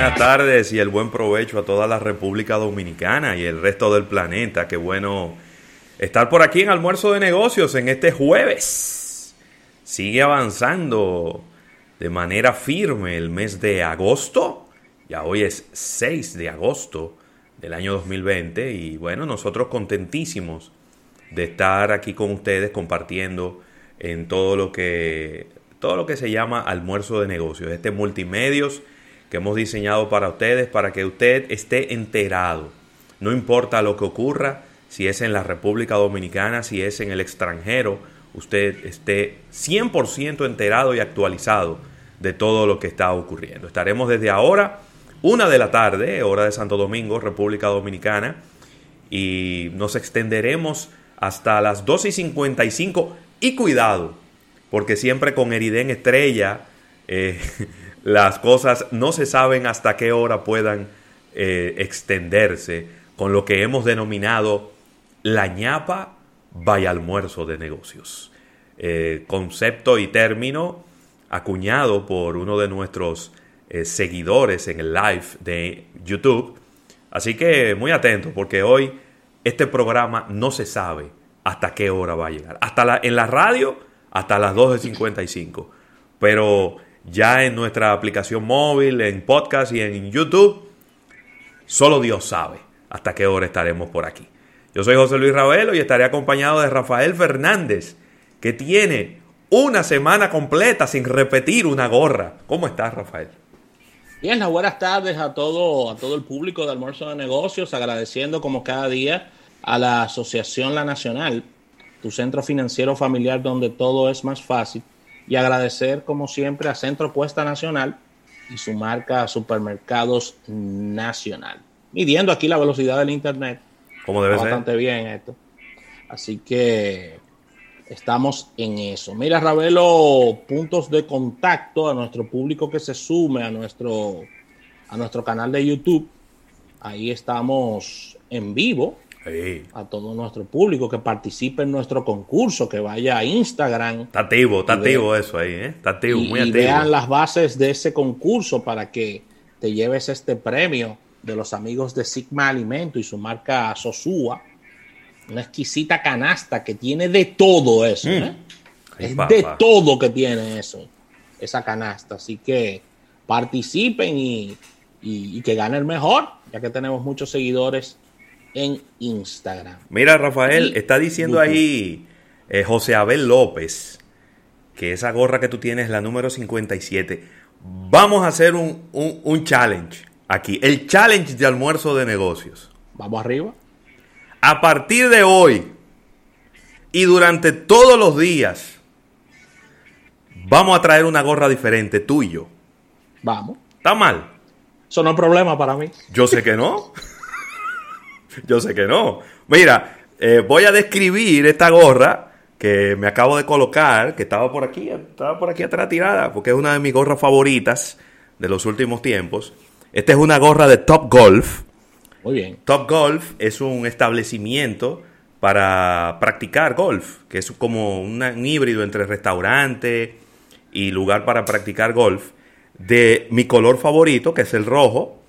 Buenas tardes y el buen provecho a toda la República Dominicana y el resto del planeta. Qué bueno estar por aquí en Almuerzo de Negocios en este jueves. Sigue avanzando de manera firme el mes de agosto. Ya hoy es 6 de agosto del año 2020 y bueno, nosotros contentísimos de estar aquí con ustedes compartiendo en todo lo que todo lo que se llama almuerzo de negocios, este multimedios que hemos diseñado para ustedes para que usted esté enterado. No importa lo que ocurra, si es en la República Dominicana, si es en el extranjero, usted esté 100% enterado y actualizado de todo lo que está ocurriendo. Estaremos desde ahora, una de la tarde, hora de Santo Domingo, República Dominicana, y nos extenderemos hasta las 2 y 55 y cuidado, porque siempre con Eriden Estrella eh, las cosas no se saben hasta qué hora puedan eh, extenderse con lo que hemos denominado la ñapa vaya almuerzo de negocios. Eh, concepto y término acuñado por uno de nuestros seguidores en el live de YouTube. Así que muy atento porque hoy este programa no se sabe hasta qué hora va a llegar. Hasta la, en la radio, hasta las 2.55. Pero ya en nuestra aplicación móvil, en podcast y en YouTube, solo Dios sabe hasta qué hora estaremos por aquí. Yo soy José Luis Ravelo y estaré acompañado de Rafael Fernández, que tiene una semana completa sin repetir una gorra. ¿Cómo estás, Rafael? Bien, las buenas tardes a todo, a todo el público de Almuerzo de Negocios, agradeciendo como cada día a la Asociación La Nacional, tu centro financiero familiar donde todo es más fácil, y agradecer como siempre a Centro Puesta Nacional y su marca Supermercados Nacional. Midiendo aquí la velocidad del Internet. Como debe bastante bien esto. Así que estamos en eso. Mira, Ravelo, puntos de contacto a nuestro público que se sume a nuestro, a nuestro canal de YouTube. Ahí estamos en vivo a todo nuestro público que participe en nuestro concurso, que vaya a Instagram. Está activo, está activo eso ahí, ¿eh? Está activo, muy activo. Y vean las bases de ese concurso para que te lleves este premio de los amigos de Sigma Alimento y su marca Sosúa. Una exquisita canasta que tiene de todo eso, mm. ¿eh? Es de todo que tiene eso, esa canasta. Así que participen y, y que gane el mejor, ya que tenemos muchos seguidores en Instagram. Mira, Rafael, está diciendo ahí eh, José Abel López que esa gorra que tú tienes es la número 57. Vamos a hacer un, un challenge aquí, el challenge de almuerzo de negocios. Vamos arriba. A partir de hoy y durante todos los días, vamos a traer una gorra diferente, tú y yo. Vamos. ¿Está mal? Eso no es problema para mí. Yo sé que no. Yo sé que no. Mira, eh, voy a describir esta gorra que me acabo de colocar, que estaba por aquí, estaba por aquí atrás tirada, porque es una de mis gorras favoritas de los últimos tiempos. Esta es una gorra de Top Golf. Muy bien. Top Golf es un establecimiento para practicar golf, que es como un híbrido entre restaurante y lugar para practicar golf, de mi color favorito, que es el rojo,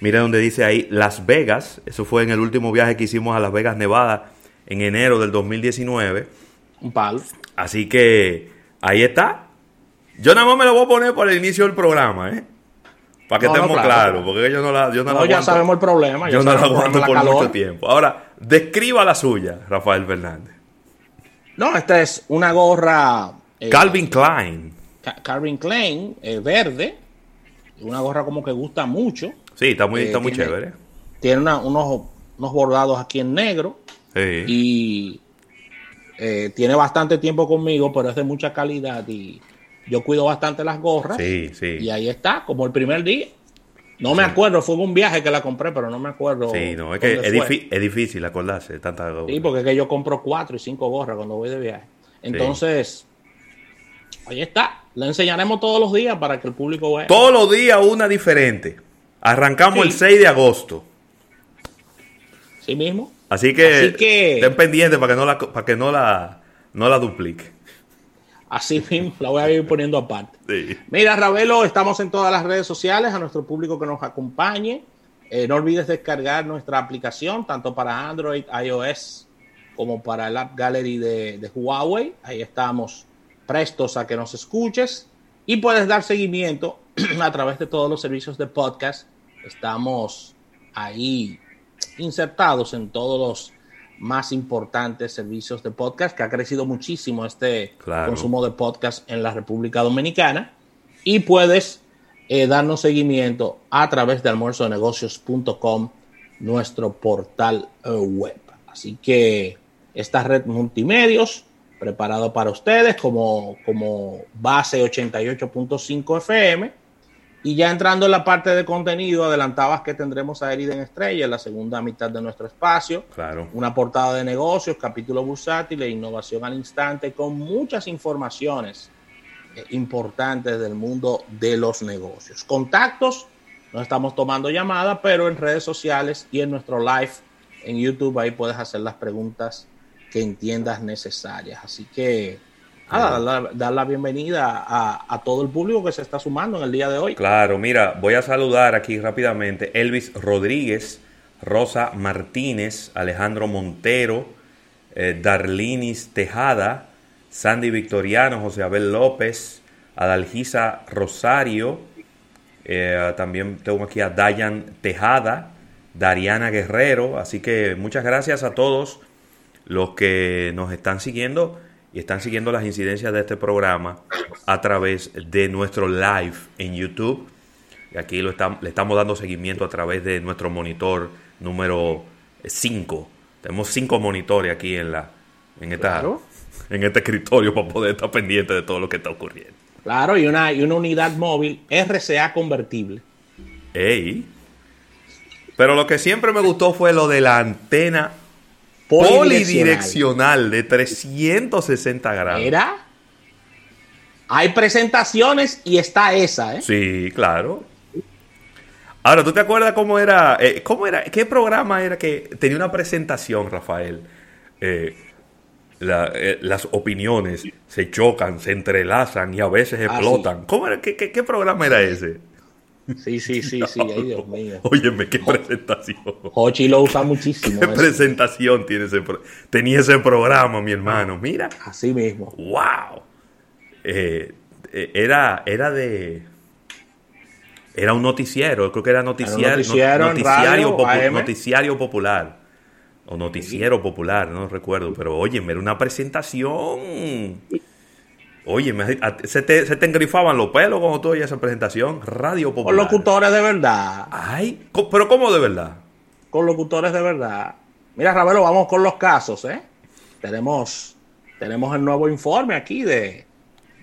Mira donde dice ahí Las Vegas. Eso fue en el último viaje que hicimos a Las Vegas, Nevada, en enero del 2019. Un palo. Así que ahí está. Yo nada más me lo voy a poner por el inicio del programa, ¿eh? Para que estemos claros, porque yo no la, yo no, no ya sabemos el problema. yo no la aguanto por mucho tiempo. Ahora, describa la suya, Rafael Fernández. No, esta es una gorra. Eh, Calvin Klein. Calvin Klein, eh, verde, Una gorra como que gusta mucho. Sí, está muy, Eh, está muy tiene- chévere. Tiene una- unos, unos bordados aquí en negro. Sí. y eh, tiene bastante tiempo conmigo, pero es de mucha calidad y yo cuido bastante las gorras. Sí, sí. Y ahí está, como el primer día. No me acuerdo, fue un viaje que la compré, pero no me acuerdo. Sí, no, es que es, difícil acordarse de tanta Sí, porque es que yo compro cuatro y cinco gorras cuando voy de viaje. Entonces, ahí está. Le enseñaremos todos los días para que el público vea. Todos los días una diferente. Arrancamos Sí. el 6 de agosto. Sí mismo. Así que, Así que- estén pendientes para que no la, para que no la, no la duplique. Así mismo, la voy a ir poniendo aparte. Sí. Mira, Ravelo, estamos en todas las redes sociales, a nuestro público que nos acompañe. Eh, no olvides descargar nuestra aplicación, tanto para Android, iOS, como para el App Gallery de, de Huawei. Ahí estamos prestos a que nos escuches y puedes dar seguimiento a través de todos los servicios de podcast. Estamos ahí insertados en todos los más importantes servicios de podcast, que ha crecido muchísimo este Claro. consumo de podcast en la República Dominicana. Y puedes eh, darnos seguimiento a través de almuerzodenegocios.com, nuestro portal eh, web. Así que esta red multimedios, preparado para ustedes como, como base 88.5 FM. Y ya entrando en la parte de contenido, adelantabas que tendremos a Eriden Estrella en la segunda mitad de nuestro espacio. Claro. Una portada de negocios, capítulo bursátil e innovación al instante con muchas informaciones eh, importantes del mundo de los negocios. Contactos, no estamos tomando llamadas, pero en redes sociales y en nuestro live en YouTube ahí puedes hacer las preguntas que entiendas necesarias. Así que, nada, dar, la, dar la bienvenida a, a todo el público que se está sumando en el día de hoy. Claro, mira, voy a saludar aquí rápidamente Elvis Rodríguez, Rosa Martínez, Alejandro Montero, eh, Darlinis Tejada, Sandy Victoriano, José Abel López, Adalgisa Rosario, eh, también tengo aquí a Dayan Tejada, Dariana Guerrero, así que muchas gracias a todos los que nos están siguiendo y están siguiendo las incidencias de este programa a través de nuestro live en YouTube. Y aquí lo estamos, le estamos dando seguimiento a través de nuestro monitor número 5. Tenemos cinco monitores aquí en la en esta Claro. en este escritorio para poder estar pendiente de todo lo que está ocurriendo. Claro, y una, y una unidad móvil RCA convertible. Ey. Pero lo que siempre me gustó fue lo de la antena Polidireccional. de 360 grados. Mira, hay presentaciones y está esa, ¿eh? Sí, claro. Ahora, ¿tú te acuerdas cómo era? eh, ¿Cómo era? ¿Qué programa era que tenía una presentación, Rafael? Eh, la- eh, las opiniones se chocan, se entrelazan y a veces Ah, explotan. ¿Cómo era? ¿Qué, qué, qué programa era ese? Sí, sí, sí, sí, ay Dios mío. Óyeme, qué presentación. Hochi lo usa muchísimo. ¿Qué eso. presentación tiene ese tenía ese programa, mi hermano? Mira. Así mismo. ¡Wow! Eh, eh, era, era de. Era un noticiero, creo que era noticiario, noticiero en radio, popu- AM. noticiario popular. O noticiero popular, no recuerdo. Pero oye, era una presentación. Oye, se, te, se te engrifaban los pelos cuando tú oías esa presentación. Radio Con popular. locutores de verdad. Ay, pero ¿cómo de verdad? Con locutores de verdad. Mira, Ravelo, vamos con los casos, ¿eh? Tenemos, tenemos el nuevo informe aquí de,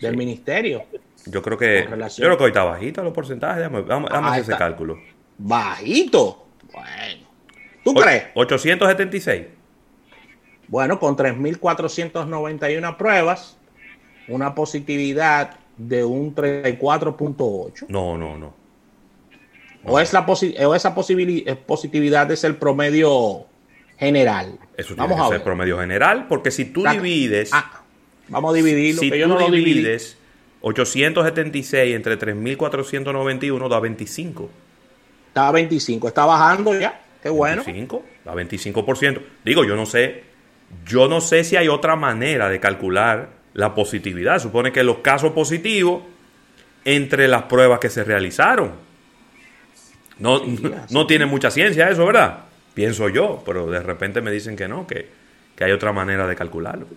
del ministerio. Yo creo que. Con Yo creo que hoy está bajito los porcentajes. Vamos a Ahí hacer ese cálculo. Bajito. Bueno. ¿Tú O- crees? 876. Bueno, con 3.491 pruebas, una positividad de un 34.8. No, no, no. O, es la posi- o esa eh, positividad es el promedio general. Eso tiene Vamos que a ser ver. promedio general, porque si tú divides, Ah, vamos a dividirlo. si que yo tú no lo dividí. divides 876 entre 3491 da 25. Estaba 25, está bajando ya. Qué bueno. 25, da 25%. Digo, yo no sé, yo no sé si hay otra manera de calcular la positividad. Supone que los casos positivos entre las pruebas que se realizaron. No, Sí, no, tiene mucha ciencia eso, ¿verdad? Pienso yo, pero de repente me dicen que no, que, que hay otra manera de calcularlo.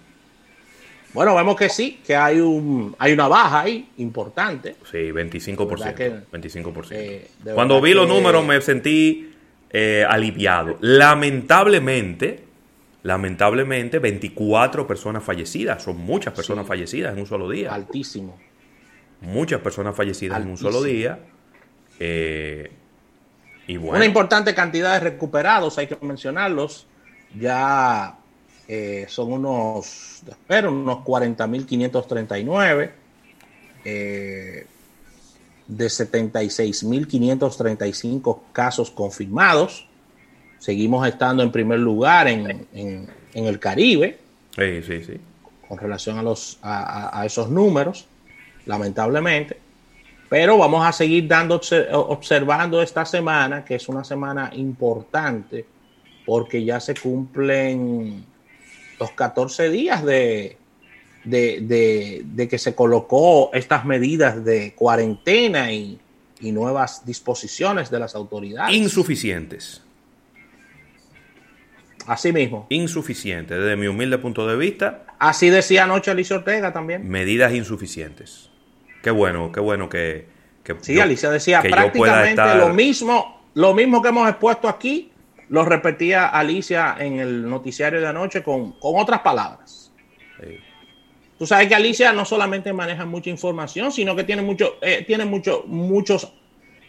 Bueno, vemos que sí, que hay un hay una baja ahí importante. Sí, 25%. Que, 25%. Eh, Cuando vi los números me sentí eh, aliviado. Lamentablemente, lamentablemente, 24 personas fallecidas. Son muchas personas fallecidas en un solo día. Altísimo. Muchas personas fallecidas en un solo día. Eh, y bueno. Una importante cantidad de recuperados, hay que mencionarlos. Ya eh, son unos, espero, unos 40.539 eh, de 76.535 casos confirmados. Seguimos estando en primer lugar en, el Caribe. Sí, sí, sí. Con relación a, los, a, esos números, lamentablemente. Pero vamos a seguir dando, observando esta semana, que es una semana importante, porque ya se cumplen los 14 días de, de, que se colocó estas medidas de cuarentena y, nuevas disposiciones de las autoridades. Insuficientes. Así mismo. Insuficientes, desde mi humilde punto de vista. Así decía anoche Alicia Ortega también. Medidas insuficientes. Qué bueno, qué bueno que... que sí, Alicia decía prácticamente lo mismo, lo mismo que hemos expuesto aquí, lo repetía Alicia en el noticiario de anoche con, otras palabras. Tú sabes que Alicia no solamente maneja mucha información, sino que tiene, mucho, eh, tiene mucho, muchos,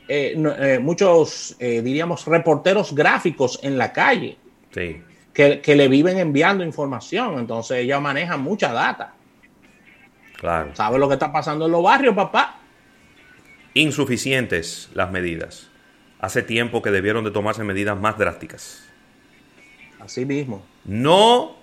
eh, eh, muchos diríamos, reporteros gráficos en la calle que, que, le viven enviando información. Entonces ella maneja mucha data. Claro. ¿Sabe lo que está pasando en los barrios, papá? Insuficientes las medidas hace tiempo que debieron de tomarse medidas más drásticas. Así mismo. No,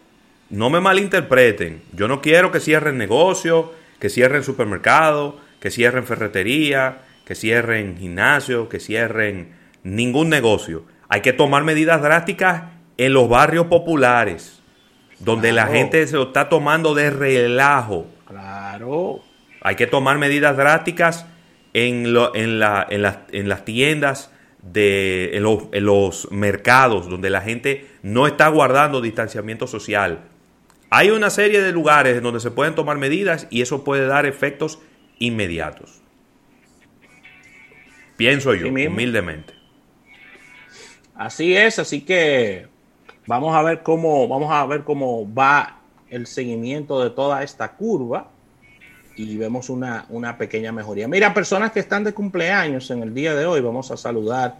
no me malinterpreten. Yo no quiero que cierren negocios, que cierren supermercados, que cierren ferretería, que cierren gimnasio, que cierren ningún negocio. Hay que tomar medidas drásticas en los barrios populares, donde la gente se lo está tomando de relajo. Claro. Hay que tomar medidas drásticas en, en, la, en las tiendas de, en, los, mercados donde la gente no está guardando distanciamiento social. Hay una serie de lugares en donde se pueden tomar medidas y eso puede dar efectos inmediatos. Pienso yo, humildemente. Así es, así que vamos a ver cómo, vamos a ver cómo va el seguimiento de toda esta curva y vemos una, pequeña mejoría. Mira, personas que están de cumpleaños en el día de hoy, vamos a saludar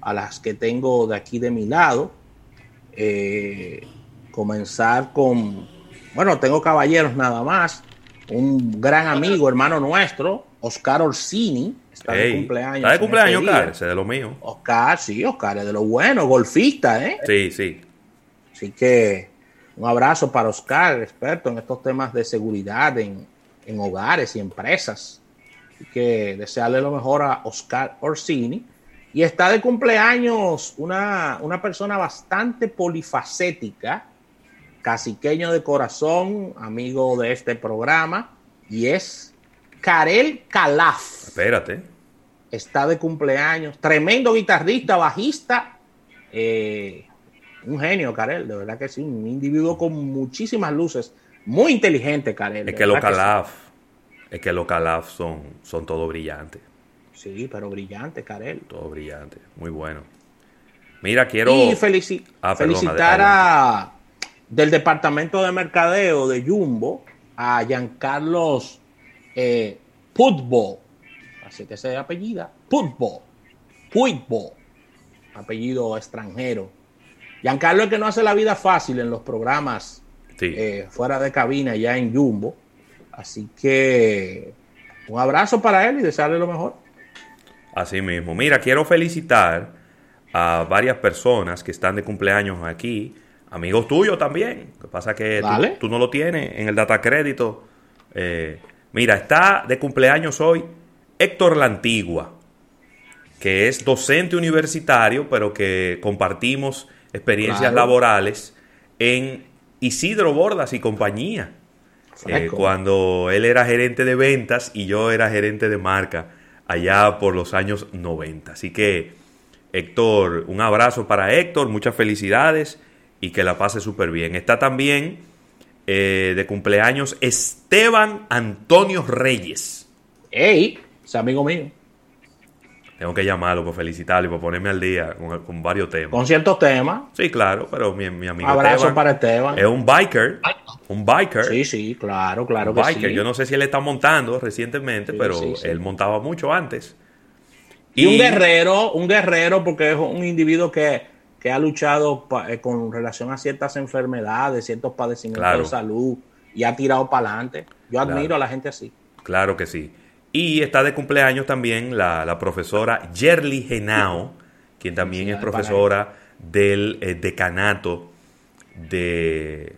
a las que tengo de aquí de mi lado. Eh, comenzar con, bueno, tengo caballeros nada más. Un gran amigo, hermano nuestro, Oscar Orsini, está de cumpleaños. Está de cumpleaños, este Oscar, ese de lo mío. Oscar, sí, Oscar, es de lo bueno, golfista, ¿eh? Sí, sí. Así que un abrazo para Oscar, experto en estos temas de seguridad en, en hogares y empresas. Así que desearle lo mejor a Oscar Orsini. Y está de cumpleaños una, una persona bastante polifacética, casiqueño de corazón, amigo de este programa, y es Karel Calaf. Espérate. Está de cumpleaños, tremendo guitarrista, bajista, eh, un genio, Karel, de verdad que sí, un individuo con muchísimas luces muy inteligente, Karel. Es que los Calaf, es que los Calaf son, son todo brillantes. Sí, pero brillante, Karel. Todo brillante, muy bueno. Mira, quiero y ah, felicitar a del departamento de mercadeo de Jumbo a Giancarlos eh, Putbo, así que se apellida, Putbo, Putbo, apellido extranjero. Giancarlo es que no hace la vida fácil en los programas eh, fuera de cabina ya en Jumbo. Así que un abrazo para él y desearle lo mejor. Así mismo. Mira, quiero felicitar a varias personas que están de cumpleaños aquí, amigos tuyos también. Lo que pasa que tú, no lo tienes en el data crédito. Eh, mira, está de cumpleaños hoy Héctor La Antigua, que es docente universitario, pero que compartimos experiencias laborales en Isidro Bordas y compañía. Eh, cuando él era gerente de ventas y yo era gerente de marca allá por los años 90. Así que, Héctor, un abrazo para Héctor, muchas felicidades y que la pase súper bien. Está también eh, de cumpleaños Esteban Antonio Reyes. ¡Ey! Es amigo mío. Tengo que llamarlo para felicitarlo y para ponerme al día con, con varios temas. Con ciertos temas. Sí, claro, pero mi, mi amigo Abrazo Esteban para Esteban. es un biker. Un biker. Sí, sí, claro, claro un que biker. sí. Yo no sé si él está montando recientemente, Sí, pero sí, él montaba mucho antes. Y, un guerrero, un guerrero, porque es un individuo que, que ha luchado pa- eh, con relación a ciertas enfermedades, ciertos padecimientos Claro. de salud y ha tirado para adelante. Yo admiro Claro. a la gente así. Claro que sí. Y está de cumpleaños también la, la profesora Yerli Genao, quien también es profesora del eh, decanato de,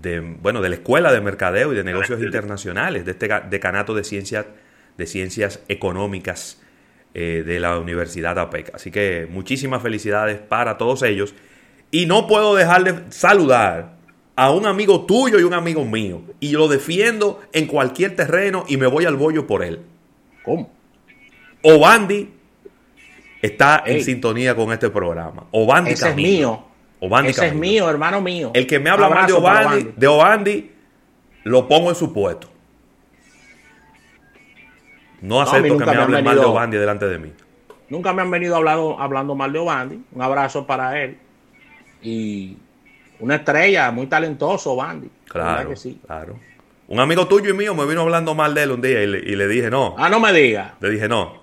de, bueno, de la Escuela de Mercadeo y de Negocios Internacionales, de este decanato de ciencias, de ciencias económicas eh, de la Universidad APEC. Así que muchísimas felicidades para todos ellos. Y no puedo dejar de saludar a un amigo tuyo y un amigo mío. Y lo defiendo en cualquier terreno y me voy al bollo por él. ¿Cómo? Obandi está en Ey. sintonía con este programa. Obandi Ese es mío. Obandi Ese es mío, hermano mío. El que me habla mal de Obandi, de Obandi, lo pongo en su puesto. No acepto que me me hablen mal de Obandi delante de mí. Nunca me han venido hablando, hablando mal de Obandi. Un abrazo para él. Y una estrella, muy talentoso. ¿Verdad Claro, que sí? claro. Un amigo tuyo y mío me vino hablando mal de él un día y le, y le dije no. Ah, no me diga. Le dije no.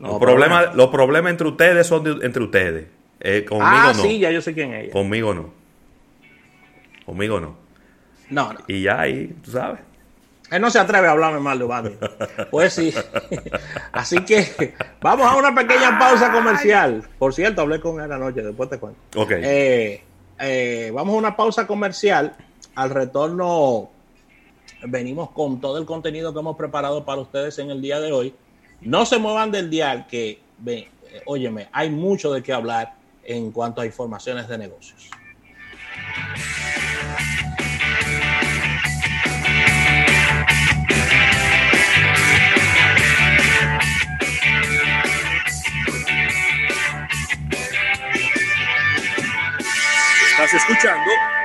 No, los, problemas, los problemas entre ustedes son de- entre ustedes. Eh, conmigo Ah, no. sí, ya yo sé quién es ella. Conmigo no. Conmigo no. No, no. Y ya ahí, tú sabes. Él no se atreve a hablarme mal de Obandi. Pues sí. Así que vamos a una pequeña pausa comercial. Por cierto, hablé con él anoche, después te cuento. Ok. Eh, eh, vamos a una pausa comercial. Al retorno venimos con todo el contenido que hemos preparado para ustedes en el día de hoy. No se muevan del dial que, ve, eh, óyeme, hay mucho de qué hablar en cuanto a informaciones de negocios. Escuchando